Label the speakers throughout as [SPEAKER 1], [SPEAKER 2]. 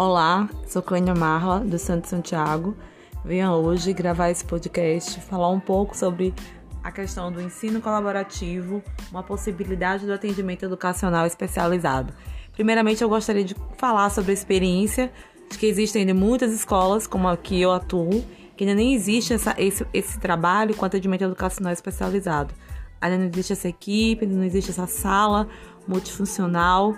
[SPEAKER 1] Olá, sou Clênia Marla, do Santo Santiago. Venha hoje gravar esse podcast, falar um pouco sobre a questão do ensino colaborativo, uma possibilidade do atendimento educacional especializado. Primeiramente, eu gostaria de falar sobre a experiência de que existem muitas escolas, como a que eu atuo, que ainda nem existe essa, esse, esse trabalho com atendimento educacional especializado. Ainda não existe essa equipe, ainda não existe essa sala multifuncional,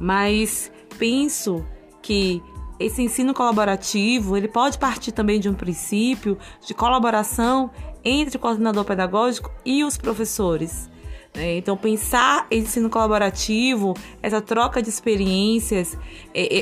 [SPEAKER 1] mas penso que esse ensino colaborativo ele pode partir também de um princípio de colaboração entre o coordenador pedagógico e os professores. Né? Então, pensar ensino colaborativo, essa troca de experiências,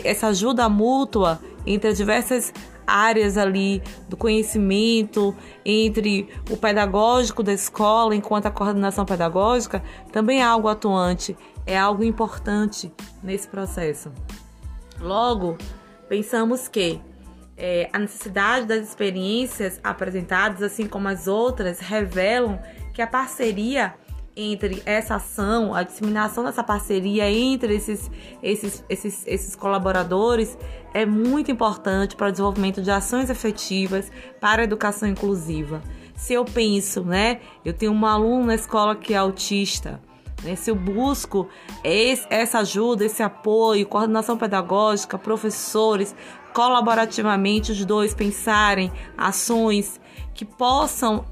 [SPEAKER 1] essa ajuda mútua entre as diversas áreas ali do conhecimento, entre o pedagógico da escola enquanto a coordenação pedagógica, também é algo atuante, é algo importante nesse processo. Logo, pensamos que é, a necessidade das experiências apresentadas, assim como as outras, revelam que a parceria entre essa ação, a disseminação dessa parceria entre esses, esses, esses, esses colaboradores é muito importante para o desenvolvimento de ações efetivas para a educação inclusiva. Se eu penso, né, eu tenho um aluno na escola que é autista, né? Se eu busco esse, essa ajuda, esse apoio, coordenação pedagógica, professores, colaborativamente os dois pensarem ações que possam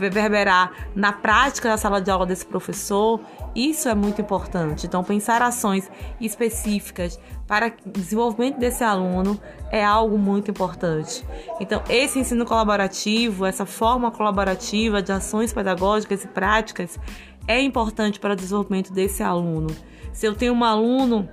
[SPEAKER 1] reverberar na prática da sala de aula desse professor, isso é muito importante. Então, pensar ações específicas para o desenvolvimento desse aluno é algo muito importante. Então, esse ensino colaborativo, essa forma colaborativa de ações pedagógicas e práticas é importante para o desenvolvimento desse aluno. Se eu tenho um aluno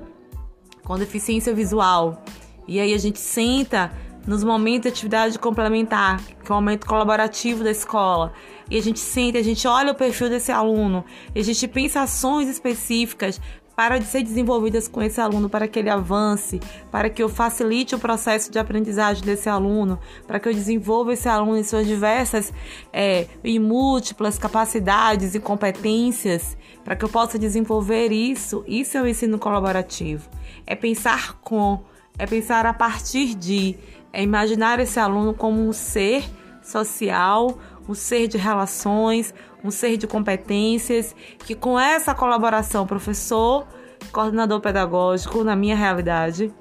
[SPEAKER 1] com deficiência visual e aí a gente senta nos momentos de atividade complementar, que é o momento colaborativo da escola, e a gente senta, a gente olha o perfil desse aluno, e a gente pensa ações específicas para ser desenvolvidas com esse aluno para que ele avance, para que eu facilite o processo de aprendizagem desse aluno, para que eu desenvolva esse aluno em suas diversas é, e múltiplas capacidades e competências, para que eu possa desenvolver isso. Isso é o ensino colaborativo. É pensar com, é pensar a partir de, é imaginar esse aluno como um ser social, um ser de relações, um ser de competências, que com essa colaboração, professor, coordenador pedagógico, na minha realidade,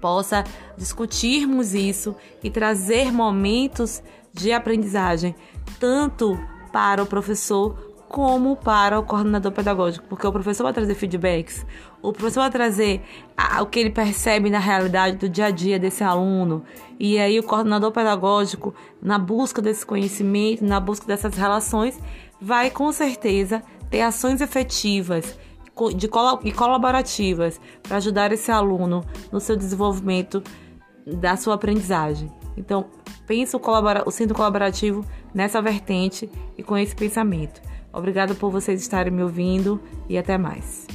[SPEAKER 1] possa discutirmos isso e trazer momentos de aprendizagem, tanto para o professor como para o coordenador pedagógico, porque o professor vai trazer feedbacks, o professor vai trazer a, o que ele percebe na realidade do dia a dia desse aluno, e aí o coordenador pedagógico, na busca desse conhecimento, na busca dessas relações, vai com certeza ter ações efetivas de, e colaborativas para ajudar esse aluno no seu desenvolvimento da sua aprendizagem. Então, pense o, o centro colaborativo nessa vertente e com esse pensamento. Obrigada por vocês estarem me ouvindo e até mais.